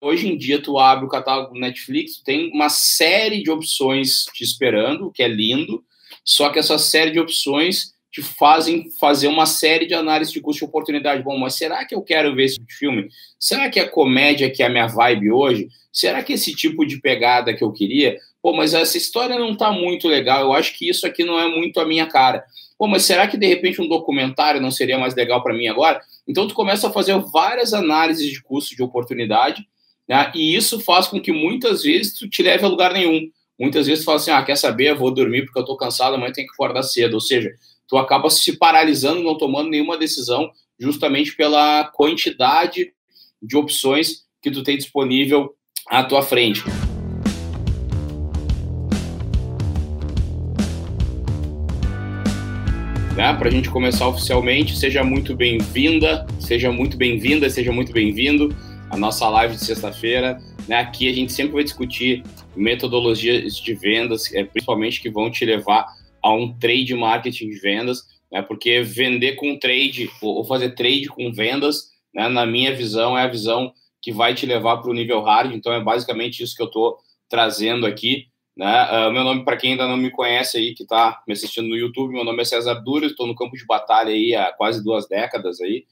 hoje em dia tu abre o catálogo do Netflix, tem uma série de opções te esperando, o que é lindo, só que essa série de opções te fazem fazer uma série de análises de custo e oportunidade. Bom, mas será que eu quero ver esse tipo filme? Será que a comédia que é a minha vibe hoje? Será que esse tipo de pegada que eu queria? Pô, mas essa história não tá muito legal. Eu acho que isso aqui não é muito a minha cara. Pô, mas será que de repente um documentário não seria mais legal para mim agora? Então tu começa a fazer várias análises de custo de oportunidade, né? E isso faz com que muitas vezes tu te leve a lugar nenhum. Muitas vezes tu fala assim: "Ah, quer saber? Eu vou dormir porque eu tô cansado, amanhã tenho que acordar cedo". Ou seja, tu acaba se paralisando, não tomando nenhuma decisão, justamente pela quantidade de opções que tu tem disponível à tua frente. Né? Para a gente começar oficialmente, seja muito bem-vinda, seja muito bem-vinda, seja muito bem-vindo à nossa live de sexta-feira. Né? Aqui a gente sempre vai discutir metodologias de vendas, é, principalmente que vão te levar a um trade marketing de vendas, né? Porque vender com trade ou fazer trade com vendas, né? Na minha visão é a visão que vai te levar para o nível hard. Então é basicamente isso que eu estou trazendo aqui. Né? Uh, meu nome, para quem ainda não me conhece aí, que está me assistindo no YouTube, meu nome é César Dura, estou no campo de batalha aí há quase duas décadas aí.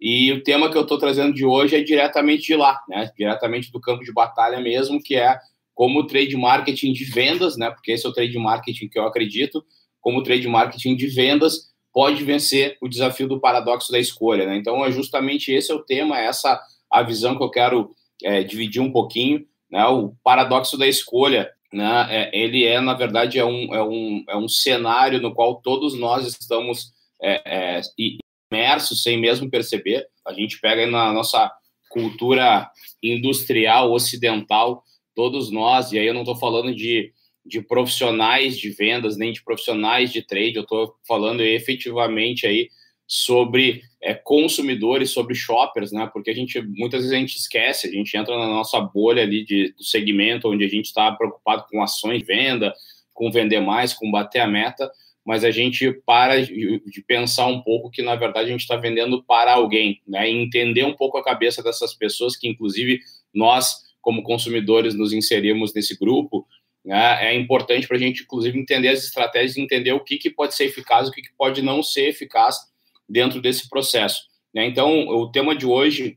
E o tema que eu estou trazendo de hoje é diretamente de lá, né? Diretamente do campo de batalha mesmo, que é como trade marketing de vendas, né? Porque esse é o trade marketing que eu acredito, como trade marketing de vendas pode vencer o desafio do paradoxo da escolha. Né? Então, é justamente esse é o tema, essa a visão que eu quero é, dividir um pouquinho. Né? O paradoxo da escolha, né? É, ele é, na verdade, é um, é, um, é um cenário no qual todos nós estamos é, é imersos sem mesmo perceber. A gente pega na nossa cultura industrial ocidental, todos nós, e aí eu não estou falando de de profissionais de vendas, nem de profissionais de trade, eu estou falando efetivamente aí sobre é, consumidores, sobre shoppers, né? Porque a gente muitas vezes a gente esquece, a gente entra na nossa bolha ali de, do segmento onde a gente está preocupado com ações de venda, com vender mais, com bater a meta, mas a gente para de, pensar um pouco que na verdade a gente está vendendo para alguém, né? E entender um pouco a cabeça dessas pessoas que inclusive nós como consumidores nos inserimos nesse grupo né? É importante para a gente, inclusive, entender as estratégias, entender o que, que pode ser eficaz, o que, que pode não ser eficaz dentro desse processo. Né? Então, o tema de hoje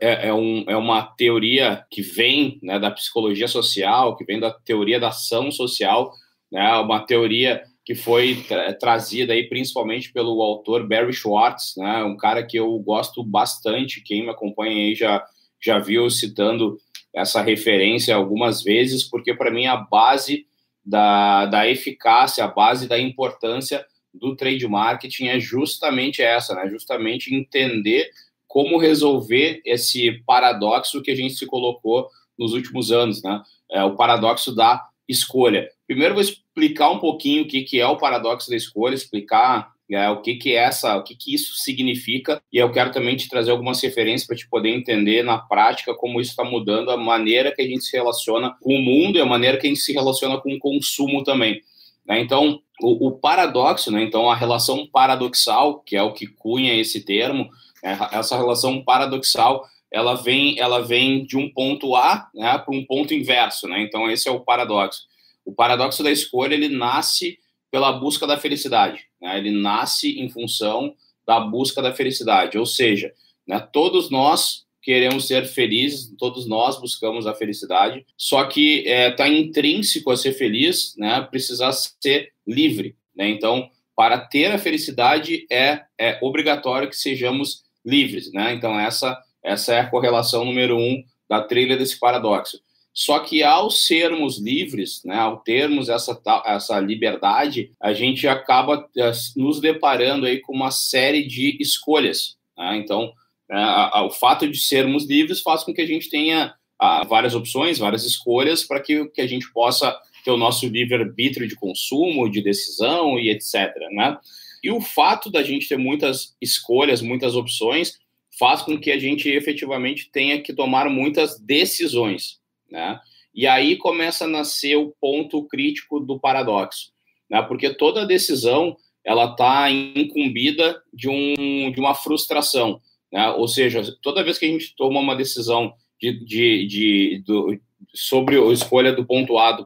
é, é, um, é uma teoria que vem né, da psicologia social, que vem da teoria da ação social, né? uma teoria que foi tra trazida aí principalmente pelo autor Barry Schwartz, né? um cara que eu gosto bastante, quem me acompanha aí já, já viu citando essa referência algumas vezes, porque para mim a base da, da eficácia, a base da importância do trade marketing é justamente essa, né? Justamente entender como resolver esse paradoxo que a gente se colocou nos últimos anos, né? É, o paradoxo da escolha. Primeiro vou explicar um pouquinho o que, que é o paradoxo da escolha, explicar é, o que que é essa, o que que isso significa, e eu quero também te trazer algumas referências para te poder entender na prática como isso está mudando a maneira que a gente se relaciona com o mundo e a maneira que a gente se relaciona com o consumo também. Né? Então, o, o, paradoxo, né? então a relação paradoxal, que é o que cunha esse termo, né? essa relação paradoxal, ela vem, ela vem de um ponto A né, para um ponto inverso, né? Então esse é o paradoxo. O paradoxo da escolha ele nasce pela busca da felicidade. Né? Ele nasce em função da busca da felicidade. Ou seja, né, todos nós queremos ser felizes, todos nós buscamos a felicidade, só que está é, tá intrínseco a ser feliz, né, precisar ser livre. Né? Então, para ter a felicidade é, é obrigatório que sejamos livres. Né? Então, essa, essa é a correlação número um da trilha desse paradoxo. Só que ao sermos livres, né, ao termos essa, essa liberdade, a gente acaba eh, nos deparando aí com uma série de escolhas. Né? Então, é, o fato de sermos livres faz com que a gente tenha ah, várias opções, várias escolhas para que, que a gente possa ter o nosso livre-arbítrio de consumo, de decisão e etc. Né? E o fato da gente ter muitas escolhas, muitas opções, faz com que a gente efetivamente tenha que tomar muitas decisões né? E aí começa a nascer o ponto crítico do paradoxo, né? Porque toda decisão ela está incumbida de, um, de uma frustração, né? Ou seja, toda vez que a gente toma uma decisão de, de, de do, sobre a escolha do ponto A para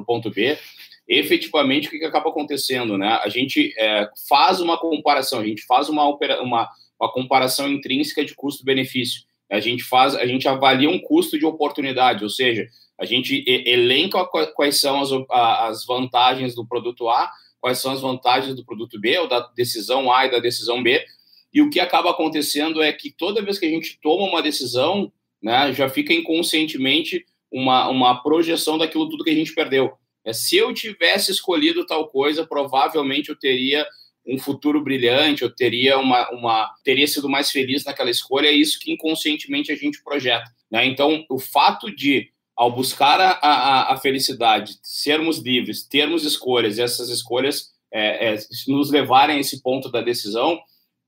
o ponto B, efetivamente o que, que, acaba acontecendo, né? A gente é, faz uma comparação, a gente faz uma, uma, uma comparação intrínseca de custo-benefício. A gente faz, a gente avalia um custo de oportunidade, ou seja, a gente elenca quais são as, as vantagens do produto A, quais são as vantagens do produto B, ou da decisão A e da decisão B, e o que acaba acontecendo é que toda vez que a gente toma uma decisão, né, já fica inconscientemente uma, uma projeção daquilo tudo que a gente perdeu. É, se eu tivesse escolhido tal coisa, provavelmente eu teria um futuro brilhante, eu teria uma, uma teria sido mais feliz naquela escolha. É isso que inconscientemente a gente projeta. Né? Então, o fato de ao buscar a, a, a, felicidade, sermos livres, termos escolhas, e essas escolhas é, é, nos levarem a esse ponto da decisão,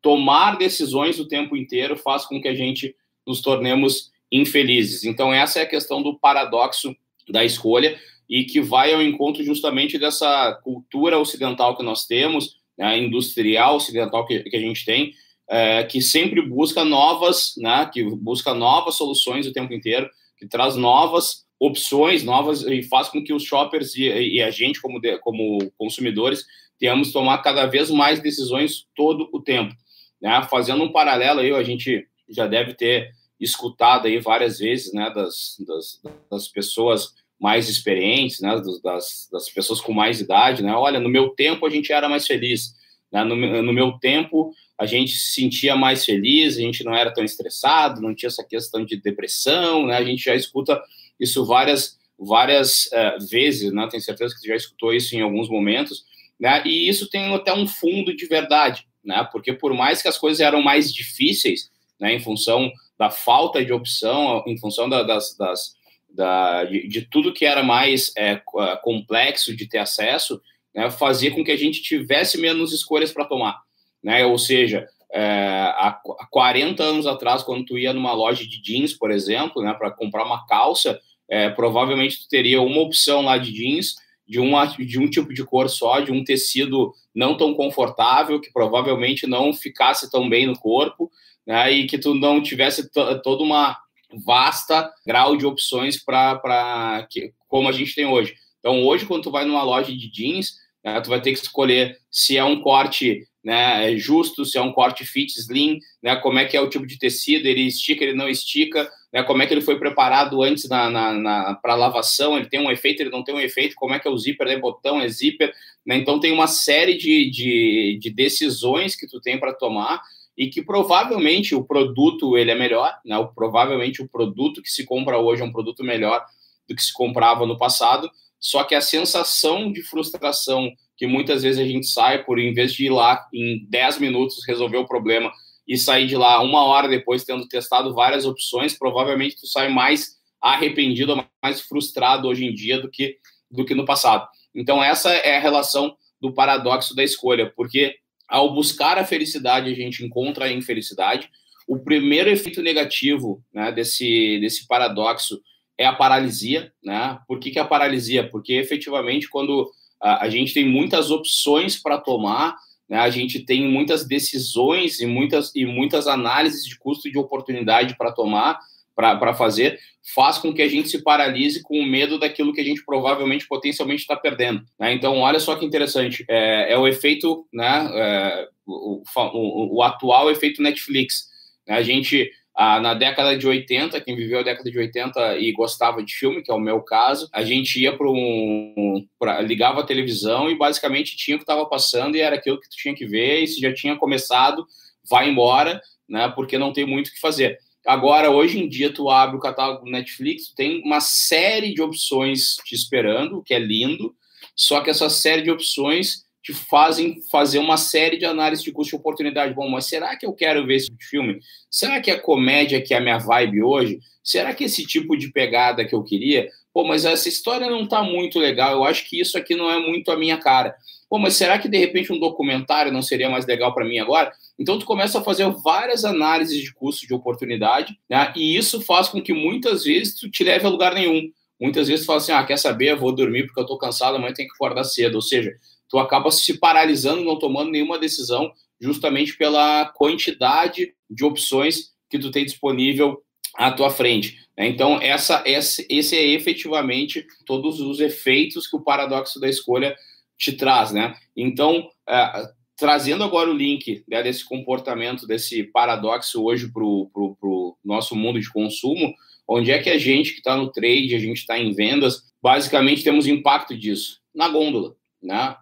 tomar decisões o tempo inteiro faz com que a gente nos tornemos infelizes. Então, essa é a questão do paradoxo da escolha e que vai ao encontro justamente dessa cultura ocidental que nós temos, né, industrial ocidental que, que a gente tem, é, que sempre busca novas, né, que busca novas soluções o tempo inteiro, que traz novas opções, novas e faz com que os shoppers e, e a gente como, de, como consumidores tenhamos que tomar cada vez mais decisões todo o tempo. Né? Fazendo um paralelo aí, a gente já deve ter escutado aí várias vezes, né, das, das, das pessoas mais experientes, né, das, das pessoas com mais idade, né, olha, no meu tempo a gente era mais feliz, né, no, no meu tempo a gente se sentia mais feliz, a gente não era tão estressado, não tinha essa questão de depressão, né, a gente já escuta isso várias várias uh, vezes, né, tenho certeza que você já escutou isso em alguns momentos, né, e isso tem até um fundo de verdade, né, porque por mais que as coisas eram mais difíceis, né, em função da falta de opção, em função da, das, das da, de, de, tudo que era mais é, complexo de ter acesso, né, fazia com que a gente tivesse menos escolhas para tomar. Né? Ou seja, é, há 40 anos atrás, quando tu ia numa loja de jeans, por exemplo, né, para comprar uma calça, é, provavelmente tu teria uma opção lá de jeans de, de um tipo de cor só, de um tecido não tão confortável, que provavelmente não ficasse tão bem no corpo, né, e que tu não tivesse toda uma vasta grau de opções para como a gente tem hoje. Então, hoje, quando tu vai numa loja de jeans, né, tu vai ter que escolher se é um corte né, justo, se é um corte fit, slim, né, como é que é o tipo de tecido, ele estica, ele não estica, né, como é que ele foi preparado antes na, na, na para lavação, ele tem um efeito, ele não tem um efeito, como é que é o zíper, é botão, é zíper, né, então tem uma série de, de, de decisões que tu tem para tomar e que provavelmente o produto ele é melhor, né? O, provavelmente o produto que se compra hoje é um produto melhor do que se comprava no passado, só que a sensação de frustração que muitas vezes a gente sai por, em vez de ir lá em 10 minutos resolver o problema e sair de lá uma hora depois tendo testado várias opções, provavelmente tu sai mais arrependido, mais frustrado hoje em dia do que, do que no passado. Então essa é a relação do paradoxo da escolha, porque ao buscar a felicidade, a gente encontra a infelicidade. O primeiro efeito negativo né, desse, desse paradoxo é a paralisia. Né? Por que, que é a paralisia? Porque efetivamente, quando a, a gente tem muitas opções para tomar, né, a gente tem muitas decisões e muitas, e muitas análises de custo e de oportunidade para tomar, para fazer, faz com que a gente se paralise com o medo daquilo que a gente provavelmente, potencialmente está perdendo. Né? Então, olha só que interessante, é, é o efeito, né, é, o, o, o, atual efeito Netflix. Né? A gente, na década de 80, quem viveu a década de 80 e gostava de filme, que é o meu caso, a gente ia para um, pra, ligava a televisão e basicamente tinha o que estava passando e era aquilo que tu tinha que ver, e se já tinha começado, vai embora, né, porque não tem muito o que fazer. Agora, hoje em dia, tu abre o catálogo do Netflix, tem uma série de opções te esperando, que é lindo, só que essa série de opções te fazem fazer uma série de análises de custo e oportunidade. Bom, mas será que eu quero ver esse filme? Será que a comédia que é a minha vibe hoje? Será que esse tipo de pegada que eu queria? Pô, mas essa história não tá muito legal, eu acho que isso aqui não é muito a minha cara. Pô, mas será que de repente um documentário não seria mais legal para mim agora? Então tu começa a fazer várias análises de custo de oportunidade, né? E isso faz com que muitas vezes tu te leve a lugar nenhum. Muitas vezes tu fala assim: "Ah, quer saber? Eu vou dormir porque eu tô cansado, amanhã tenho que acordar cedo". Ou seja, tu acaba se paralisando, não tomando nenhuma decisão, justamente pela quantidade de opções que tu tem disponível à tua frente. Né? Então, essa, esse, esse é efetivamente todos os efeitos que o paradoxo da escolha te traz, né? Então, é, trazendo agora o link né, desse comportamento, desse paradoxo hoje para o nosso mundo de consumo, onde é que a gente que está no trade, a gente está em vendas, basicamente temos impacto disso? Na gôndola, né?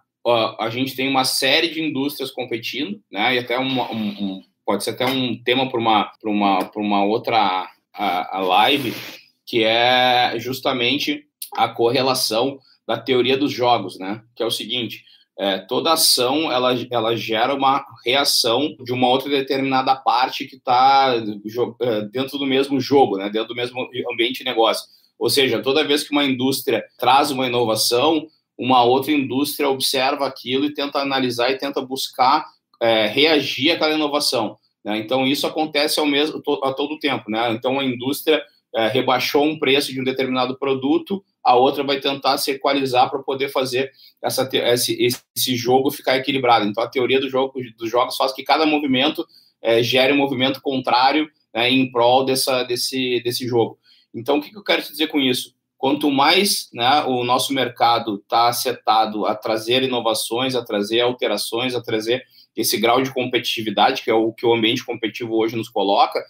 a gente tem uma série de indústrias competindo, né? E até um, um pode ser até um tema para uma, uma, uma outra a, a live, que é justamente a correlação da teoria dos jogos, né? Que é o seguinte: é, toda ação ela, ela gera uma reação de uma outra determinada parte que está é, dentro do mesmo jogo, né? Dentro do mesmo ambiente de negócio. Ou seja, toda vez que uma indústria traz uma inovação, uma outra indústria observa aquilo e tenta analisar e tenta buscar é, reagir àquela inovação. Né? Então, isso acontece ao mesmo, a todo tempo. Né? Então, a indústria é, rebaixou um preço de um determinado produto, a outra vai tentar se equalizar para poder fazer essa, esse, esse jogo ficar equilibrado. Então, a teoria do jogo, dos jogos faz que cada movimento é, gere um movimento contrário né, em prol dessa, desse, desse jogo. Então, o que, que eu quero te dizer com isso? Quanto mais né, o nosso mercado está setado a trazer inovações, a trazer alterações, a trazer esse grau de competitividade, que é o que o ambiente competitivo hoje nos coloca,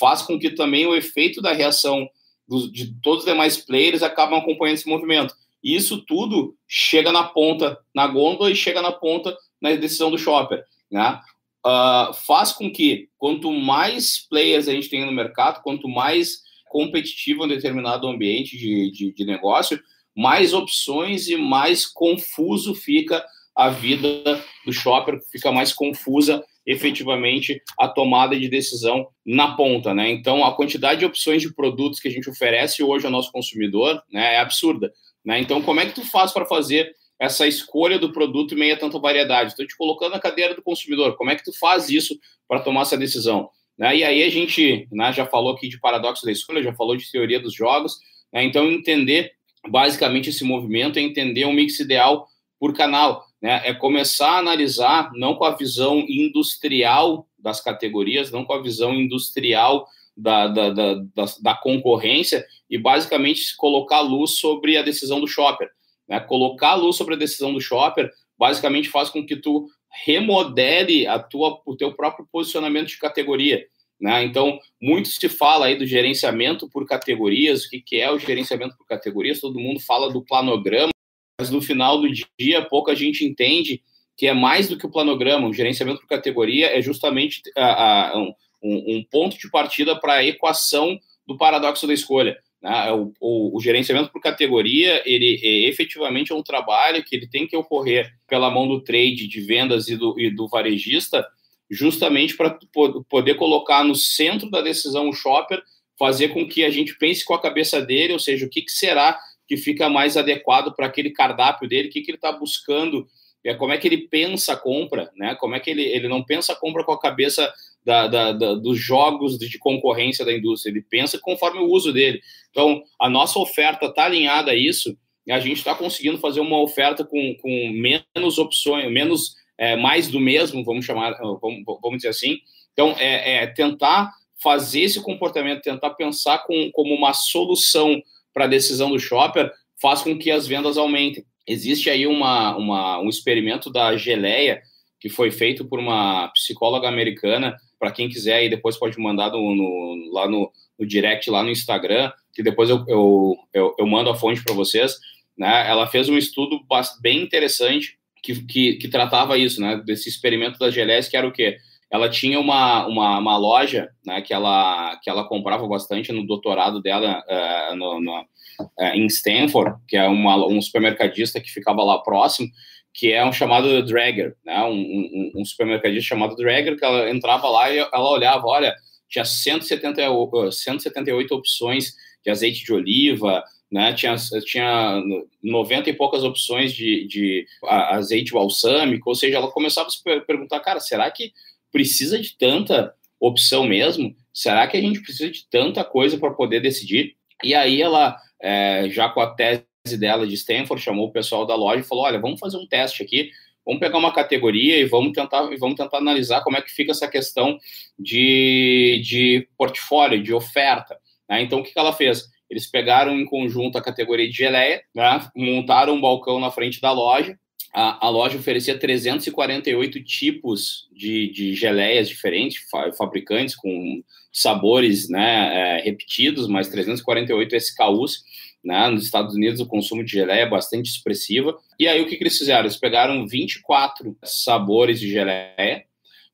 faz com que também o efeito da reação dos, de todos os demais players acabam acompanhando esse movimento. E isso tudo chega na ponta, na gôndola e chega na ponta na decisão do shopper. Né? Uh, faz com que quanto mais players a gente tem no mercado, quanto mais competitivo um determinado ambiente de, de, de negócio, mais opções e mais confuso fica a vida do shopper, fica mais confusa efetivamente a tomada de decisão na ponta, né? Então, a quantidade de opções de produtos que a gente oferece hoje ao nosso consumidor, né, é absurda, né? Então, como é que tu faz para fazer essa escolha do produto em meio a tanta variedade? Estou te colocando na cadeira do consumidor. Como é que tu faz isso para tomar essa decisão? Né? E aí a gente né, já falou aqui de paradoxo da escolha, já falou de teoria dos jogos. Né? Então, entender basicamente esse movimento é entender um mix ideal por canal. Né? É começar a analisar, não com a visão industrial das categorias, não com a visão industrial da, da, da, da, da concorrência, e basicamente colocar luz sobre a decisão do shopper. Né? Colocar luz sobre a decisão do shopper basicamente faz com que tu remodele a tua, o teu próprio posicionamento de categoria. Né? Então, muito se fala aí do gerenciamento por categorias, o que, que é o gerenciamento por categorias, todo mundo fala do planograma, mas no final do dia, pouca gente entende que é mais do que o planograma, o gerenciamento por categoria é justamente a, a, um, um ponto de partida para a equação do paradoxo da escolha. Né? O, o, o, gerenciamento por categoria, ele é, efetivamente é um trabalho que ele tem que ocorrer pela mão do trade de vendas e do, e do varejista, justamente para poder colocar no centro da decisão o shopper, fazer com que a gente pense com a cabeça dele, ou seja, o que, que será que fica mais adequado para aquele cardápio dele, o que, que ele está buscando, é, como é que ele pensa a compra, né? como é que ele, ele não pensa a compra com a cabeça da, da, da, dos jogos de concorrência da indústria, ele pensa conforme o uso dele. Então, a nossa oferta está alinhada a isso, e a gente está conseguindo fazer uma oferta com, com menos opções, menos, é, mais do mesmo, vamos chamar, vamos, vamos dizer assim. Então, é, é tentar fazer esse comportamento, tentar pensar com, como uma solução para a decisão do shopper, faz com que as vendas aumentem. Existe aí uma, uma, um experimento da Geleia, que foi feito por uma psicóloga americana, para quem quiser aí depois pode mandar no, no, lá no, no, direct, lá no Instagram, que depois eu, eu, eu, eu mando a fonte para vocês. Né? Ela fez um estudo bem interessante que, que, que, tratava isso, né? Desse experimento da Gelés, que era o quê? Ela tinha uma, uma, uma, loja né, que, ela, que ela comprava bastante no doutorado dela uh, no, no, uh, em Stanford, que é uma, um supermercadista que ficava lá próximo, que é um chamado Dragger, né? Um, um, um, supermercadista chamado Dragger, que ela entrava lá e ela olhava, olha, tinha 170, 178 opções de azeite de oliva, né? Tinha, tinha 90 e poucas opções de, de azeite balsâmico, ou seja, ela começava a se perguntar, cara, será que precisa de tanta opção mesmo? Será que a gente precisa de tanta coisa para poder decidir? E aí ela, é, já com a tese dela de Stanford, chamou o pessoal da loja e falou: olha, vamos fazer um teste aqui, vamos pegar uma categoria e vamos tentar, e vamos tentar analisar como é que fica essa questão de, de portfólio, de oferta. Né? Então, o que, que ela fez? Eles pegaram em conjunto a categoria de geleia, né? montaram um balcão na frente da loja. A, a loja oferecia 348 tipos de, de geleias diferentes, fa fabricantes com sabores né, é, repetidos, mas 348 SKUs. Né? Nos Estados Unidos, o consumo de geleia é bastante expressiva. E aí, o que, que eles fizeram? Eles pegaram 24 sabores de geleia,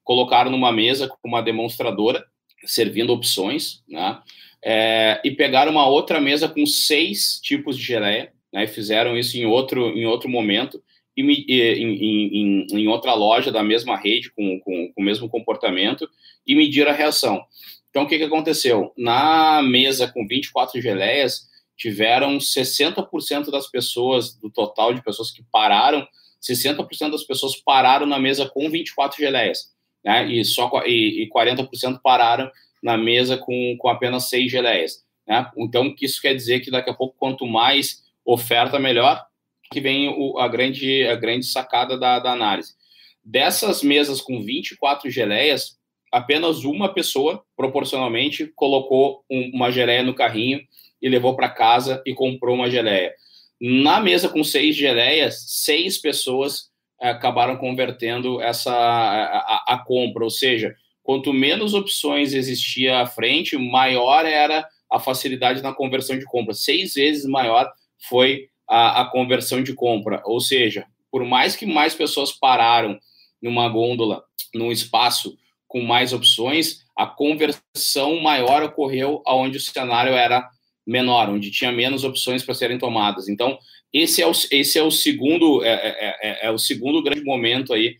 colocaram numa mesa com uma demonstradora, servindo opções, né? É, e pegaram uma outra mesa com seis tipos de geleia, né? E fizeram isso em outro, em outro momento, em, em, em, outra loja da mesma rede, com, com, com o mesmo comportamento, e mediram a reação. Então, o que, que aconteceu? Na mesa com 24 geleias, tiveram 60% das pessoas, do total de pessoas que pararam, 60% das pessoas pararam na mesa com 24 geleias, né? E, só, e, e 40% pararam na mesa com, com apenas seis geleias. Né? Então, isso quer dizer que daqui a pouco, quanto mais oferta, melhor, que vem o, a, grande, a grande sacada da, da análise. Dessas mesas com 24 geleias, apenas uma pessoa, proporcionalmente, colocou um, uma geleia no carrinho e levou para casa e comprou uma geleia. Na mesa com seis geleias, seis pessoas eh, acabaram convertendo essa a, a, a compra, ou seja, quanto menos opções existia à frente, maior era a facilidade na conversão de compra. Seis vezes maior foi a, a conversão de compra. Ou seja, por mais que mais pessoas pararam numa gôndola, num espaço com mais opções, a conversão maior ocorreu aonde o cenário era menor, onde tinha menos opções para serem tomadas. Então, esse é o, esse é o segundo é, é, é, é o segundo grande momento aí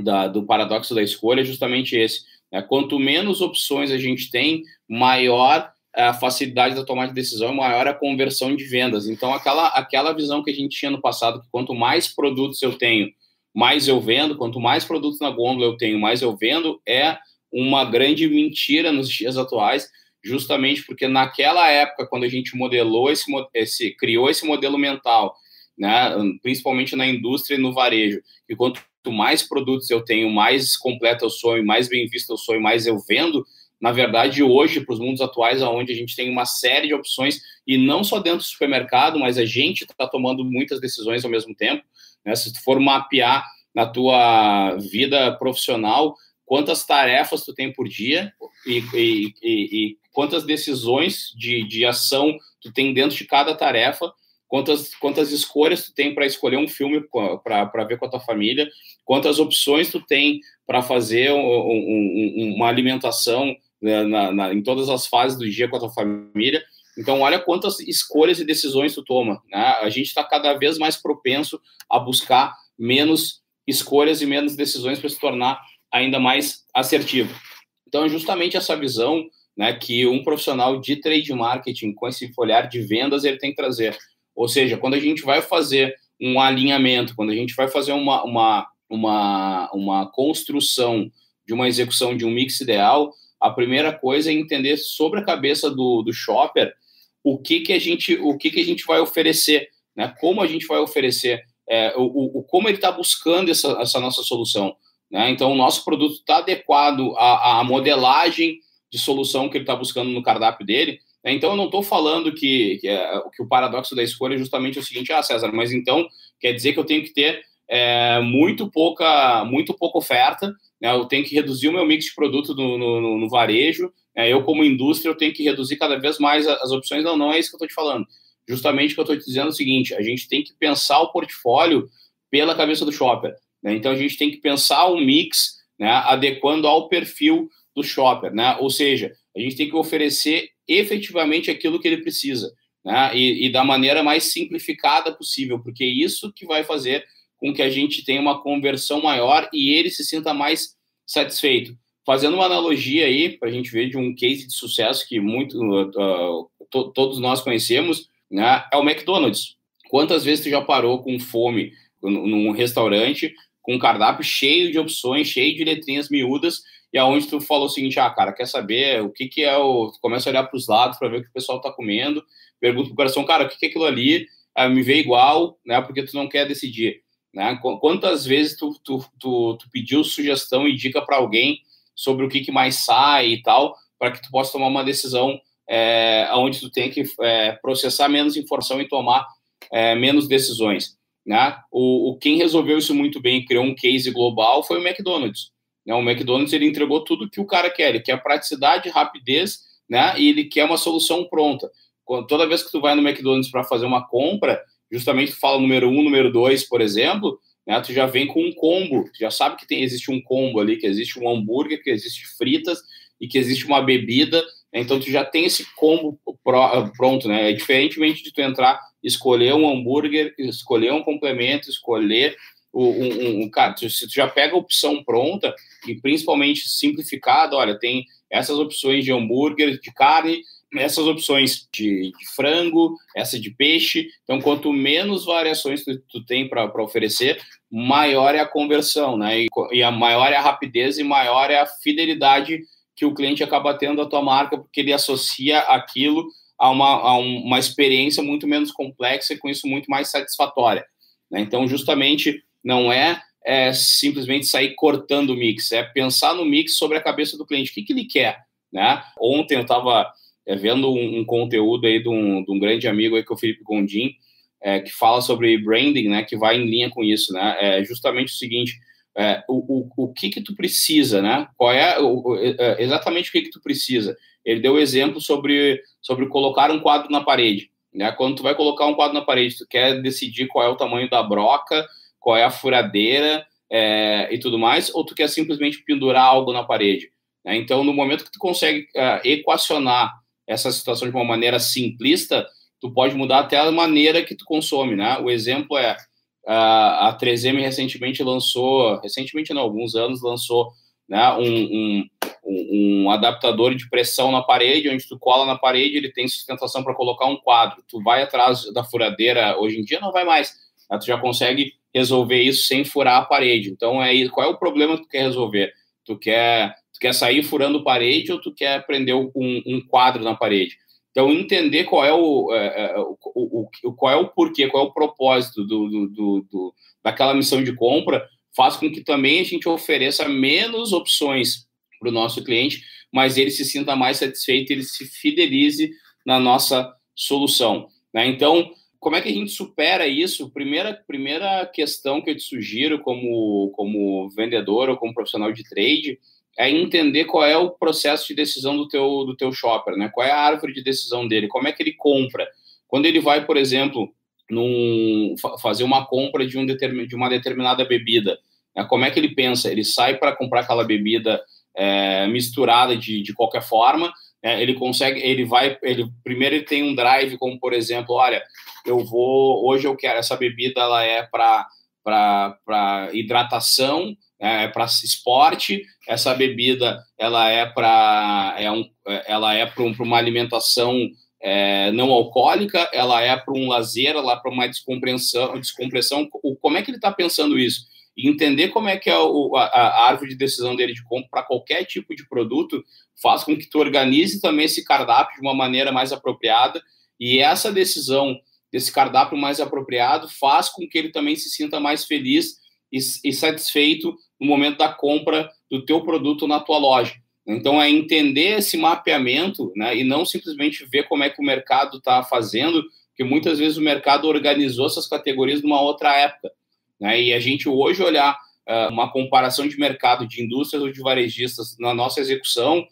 da, do paradoxo da escolha, justamente esse. Né? Quanto menos opções a gente tem, maior a facilidade da tomada de decisão, maior a conversão de vendas. Então, aquela, aquela visão que a gente tinha no passado, que quanto mais produtos eu tenho, mais eu vendo, quanto mais produtos na gôndola eu tenho, mais eu vendo, é uma grande mentira nos dias atuais, justamente porque naquela época, quando a gente modelou esse, esse criou esse modelo mental, né, principalmente na indústria e no varejo, e quanto mais produtos eu tenho, mais completo eu sou, e mais bem visto eu sou, e mais eu vendo, na verdade, hoje, para os mundos atuais, onde a gente tem uma série de opções, e não só dentro do supermercado, mas a gente está tomando muitas decisões ao mesmo tempo. Né? Se tu for mapear na tua vida profissional, quantas tarefas tu tem por dia e, e, e, e quantas decisões de, de ação tu tem dentro de cada tarefa, quantas, quantas escolhas tu tem para escolher um filme para ver com a tua família, quantas opções tu tem para fazer um, um, uma alimentação né, na, na, em todas as fases do dia com a tua família. Então, olha quantas escolhas e decisões tu toma. Né? A gente está cada vez mais propenso a buscar menos escolhas e menos decisões para se tornar ainda mais assertivo. Então, é justamente essa visão né, que um profissional de trade marketing com esse olhar de vendas ele tem que trazer. Ou seja, quando a gente vai fazer um alinhamento, quando a gente vai fazer uma, uma, uma, uma construção de uma execução de um mix ideal, a primeira coisa é entender sobre a cabeça do, do shopper o que, que a gente o que, que a gente vai oferecer, né? Como a gente vai oferecer, é, o, o, como ele está buscando essa, essa nossa solução. Né? Então, o nosso produto está adequado à, à modelagem de solução que ele está buscando no cardápio dele. Né? Então, eu não estou falando que, que, é, que, o paradoxo da escolha é justamente o seguinte, ah, César, mas então quer dizer que eu tenho que ter é, muito, pouca, muito pouca oferta, né? eu tenho que reduzir o meu mix de produto no, no, no varejo, né? eu, como indústria, eu tenho que reduzir cada vez mais as opções. Não, não é isso que eu estou te falando. Justamente o que eu estou te dizendo é o seguinte: a gente tem que pensar o portfólio pela cabeça do shopper. Né? Então, a gente tem que pensar um mix né, adequando ao perfil do shopper, né? Ou seja, a gente tem que oferecer efetivamente aquilo que ele precisa, né? E, e da maneira mais simplificada possível, porque é isso que vai fazer com que a gente tenha uma conversão maior e ele se sinta mais satisfeito. Fazendo uma analogia aí, para a gente ver de um case de sucesso que muito uh, to, todos nós conhecemos, né, é o McDonald's. Quantas vezes tu já parou com fome num restaurante, com um cardápio cheio de opções, cheio de letrinhas miúdas, e aonde tu falou o seguinte, ah, cara, quer saber o que que é o... Começa a olhar para os lados para ver o que o pessoal está comendo, pergunta pro coração, cara, o que que é aquilo ali? Ah, me vê igual, né, porque tu não quer decidir, né? Quantas vezes tu, tu, tu, tu pediu sugestão e dica para alguém sobre o que que mais sai e tal, para que tu possa tomar uma decisão é, onde tu tem que é, processar menos informação e tomar é, menos decisões. Né? O, o, quem resolveu isso muito bem criou um case global foi o McDonald's. Né? O McDonald's ele entregou tudo que o cara quer. Ele quer praticidade, rapidez, né? E ele quer uma solução pronta. Quando, toda vez que tu vai no McDonald's para fazer uma compra, justamente tu fala número um, número dois, por exemplo, né? Tu já vem com um combo. Tu já sabe que tem, existe um combo ali, que existe um hambúrguer, que existe fritas e que existe uma bebida. Então tu já tem esse combo pronto, né? É diferentemente de tu entrar escolher um hambúrguer, escolher um complemento, escolher um, um, um, cara, se tu já pega a opção pronta e principalmente simplificada, olha, tem essas opções de hambúrguer, de carne, essas opções de, de frango, essa de peixe. Então, quanto menos variações tu, tu tem para oferecer, maior é a conversão, né? E, e, a maior é a rapidez e maior é a fidelidade que o cliente acaba tendo à tua marca, porque ele associa aquilo a uma, a uma experiência muito menos complexa e com isso muito mais satisfatória. Né? Então, justamente, não é, é, simplesmente sair cortando o mix, é pensar no mix sobre a cabeça do cliente, o que, que ele quer. Né? Ontem eu estava é, vendo um, um, conteúdo aí de um, de um, grande amigo aí, que é o Felipe Gondim, é, que fala sobre branding, né, que vai em linha com isso, né, é justamente o seguinte, é, o, o, o que que tu precisa, né, qual é, o, é, exatamente o que que tu precisa, ele deu exemplo sobre, sobre colocar um quadro na parede. Né? Quando tu vai colocar um quadro na parede, tu quer decidir qual é o tamanho da broca, qual é a furadeira é, e tudo mais, ou tu quer simplesmente pendurar algo na parede. Né? Então, no momento que tu consegue equacionar essa situação de uma maneira simplista, tu pode mudar até a maneira que tu consome. Né? O exemplo é a 3M recentemente lançou, recentemente não, alguns anos lançou né, um, um um, adaptador de pressão na parede, onde tu cola na parede, ele tem sustentação para colocar um quadro. Tu vai atrás da furadeira, hoje em dia não vai mais, né? tu já consegue resolver isso sem furar a parede. Então, é qual é o problema que tu quer resolver? Tu quer, quer sair furando parede ou tu quer prender um, um quadro na parede? Então, entender qual é o, é, é o, o, qual é o porquê, qual é o propósito do, do, do, do, daquela missão de compra, faz com que também a gente ofereça menos opções para o nosso cliente, mas ele se sinta mais satisfeito, ele se fidelize na nossa solução. Né? Então, como é que a gente supera isso? Primeira, primeira questão que eu te sugiro como, como vendedor ou como profissional de trade é entender qual é o processo de decisão do teu, do teu shopper, né? Qual é a árvore de decisão dele, como é que ele compra. Quando ele vai, por exemplo, num, fazer uma compra de, um determin, de uma determinada bebida, né? como é que ele pensa? Ele sai para comprar aquela bebida é, misturada de, de qualquer forma. É, ele consegue, ele vai, ele primeiro ele tem um drive, como por exemplo, olha, eu vou hoje eu quero essa bebida, ela é para para hidratação, é para esporte. Essa bebida ela é para é um, ela é para um, uma alimentação é, não alcoólica, ela é para um lazer, ela é para uma descompressão, descompressão. Como é que ele está pensando isso? e entender como é que é o, a, a, árvore de decisão dele de compra para qualquer tipo de produto faz com que tu organize também esse cardápio de uma maneira mais apropriada e essa decisão desse cardápio mais apropriado faz com que ele também se sinta mais feliz e satisfeito no momento da compra do teu produto na tua loja. Então é entender esse mapeamento, né, e não simplesmente ver como é que o mercado está fazendo, porque muitas vezes o mercado organizou essas categorias numa outra época. Né? E a gente hoje olhar uh, uma comparação de mercado de indústrias ou de varejistas na nossa execução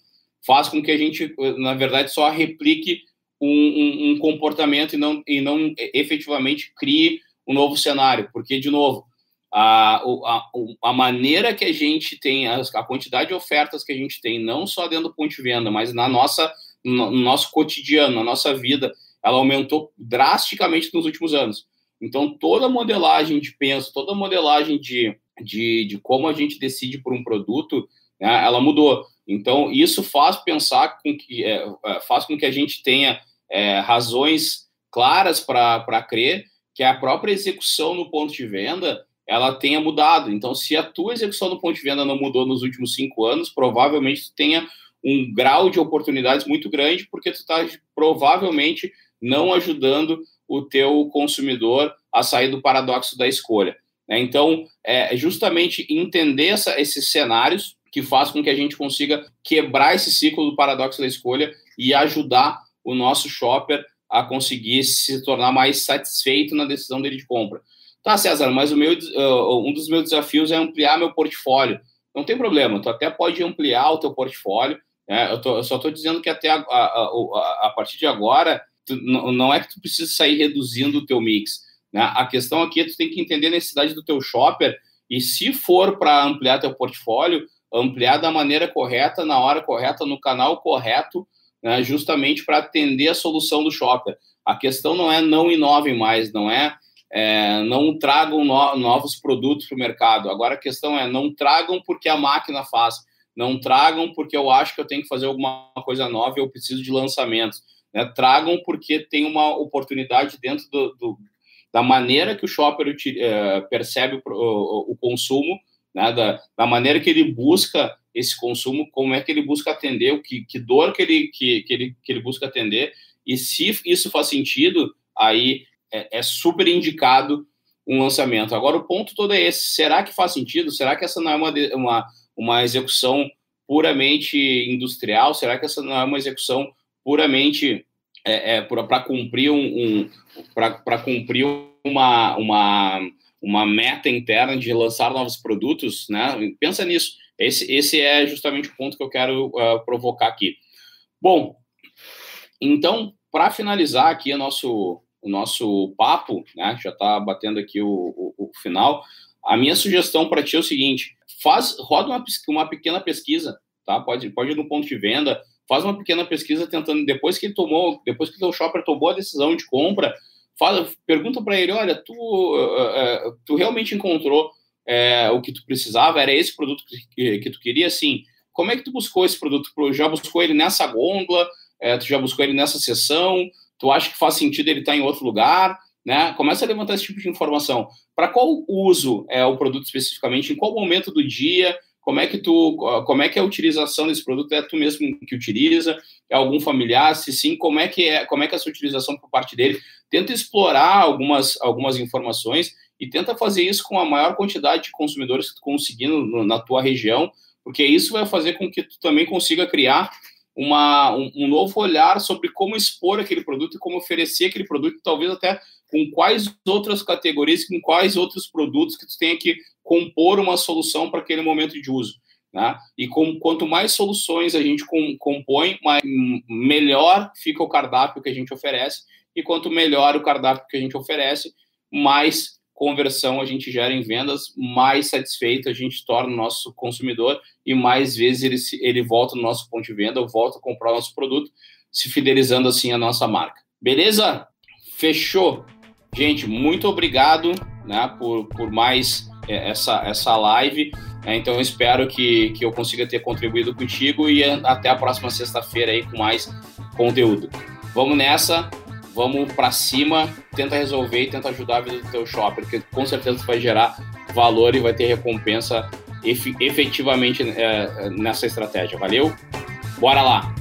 faz com que a gente, na verdade, só replique um, um, um comportamento e não, e não efetivamente crie um novo cenário. Porque, de novo, a, a, a maneira que a gente tem, a, a quantidade de ofertas que a gente tem, não só dentro do ponto de venda, mas na nossa, no, no nosso cotidiano, na nossa vida, ela aumentou drasticamente nos últimos anos. Então, toda modelagem de penso, toda modelagem de, de, de como a gente decide por um produto, né, ela mudou. Então, isso faz pensar com que é, é faz com que a gente tenha é, razões claras para crer que a própria execução no ponto de venda ela tenha mudado. Então, se a tua execução no ponto de venda não mudou nos últimos cinco anos, provavelmente tu tenha um grau de oportunidades muito grande, porque tu está provavelmente não ajudando o teu consumidor a sair do paradoxo da escolha. Né? Então, é justamente entender essa, esses cenários que faz com que a gente consiga quebrar esse ciclo do paradoxo da escolha e ajudar o nosso shopper a conseguir se tornar mais satisfeito na decisão dele de compra. Tá, César, mas o meu, uh, um dos meus desafios é ampliar meu portfólio. Não tem problema, tu até pode ampliar o teu portfólio. Né? Eu, tô, eu, só estou dizendo que até a, a, a, a partir de agora, tu, não é que tu precisa sair reduzindo o teu mix. Né? A questão aqui é que tu tem que entender a necessidade do teu shopper e se for para ampliar teu portfólio, ampliar da maneira correta, na hora correta, no canal correto, né? justamente para atender a solução do shopper. A questão não é não inovem mais, não é é, não tragam no, novos produtos para o mercado. Agora a questão é não tragam porque a máquina faz, não tragam porque eu acho que eu tenho que fazer alguma coisa nova e eu preciso de lançamentos. Né? Tragam porque tem uma oportunidade dentro do, do, da maneira que o shopper é, percebe o, o, o consumo, né? da, da, maneira que ele busca esse consumo, como é que ele busca atender, o que, que dor que ele, que, que, ele, que ele busca atender, e se isso faz sentido, aí é, é super indicado um lançamento. Agora, o ponto todo é esse: será que faz sentido? Será que essa não é uma, uma, uma execução puramente industrial? Será que essa não é uma execução puramente é, é, para cumprir um, um para cumprir uma, uma, uma meta interna de lançar novos produtos? Né? Pensa nisso. Esse, esse é justamente o ponto que eu quero uh, provocar aqui. Bom, então, para finalizar aqui o nosso, o nosso papo, né? Já está batendo aqui o, o, o, final. A minha sugestão para ti é o seguinte: faz, roda uma, uma pequena pesquisa, tá? Pode, pode ir no ponto de venda, faz uma pequena pesquisa tentando, depois que ele tomou, depois que o shopper tomou a decisão de compra, faz, pergunta para ele, olha, tu, uh, uh, tu realmente encontrou uh, o que tu precisava? Era esse produto que, que, tu queria? Sim. Como é que tu buscou esse produto? Já buscou ele nessa gôndola? tu já buscou ele nessa sessão? Tu acha que faz sentido ele estar tá em outro lugar? Né? Começa a levantar esse tipo de informação. Para qual uso é o produto especificamente? Em qual momento do dia? Como é que tu, como é que a utilização desse produto? É tu mesmo que utiliza? É algum familiar? Se sim, como é que é, como é que é essa utilização por parte dele? Tenta explorar algumas, algumas informações e tenta fazer isso com a maior quantidade de consumidores que tu conseguir no, na tua região, porque isso vai fazer com que tu também consiga criar uma, um, um, novo olhar sobre como expor aquele produto e como oferecer aquele produto, talvez até com quais outras categorias, com quais outros produtos que tu tenha que compor uma solução para aquele momento de uso. Né? E com, quanto mais soluções a gente com, compõe, mais, melhor fica o cardápio que a gente oferece, e quanto melhor o cardápio que a gente oferece, mais conversão a gente gera em vendas, mais satisfeito a gente torna o nosso consumidor e mais vezes ele, ele volta no nosso ponto de venda, volta a comprar o nosso produto, se fidelizando assim a nossa marca. Beleza? Fechou. Gente, muito obrigado né, por, por mais é, essa, essa live. É, então, espero que, que eu consiga ter contribuído contigo e até a próxima sexta-feira aí com mais conteúdo. Vamos nessa vamos para cima, tenta resolver e tenta ajudar a vida do teu shopper, porque com certeza vai gerar valor e vai ter recompensa efetivamente é, nessa estratégia. Valeu? Bora lá!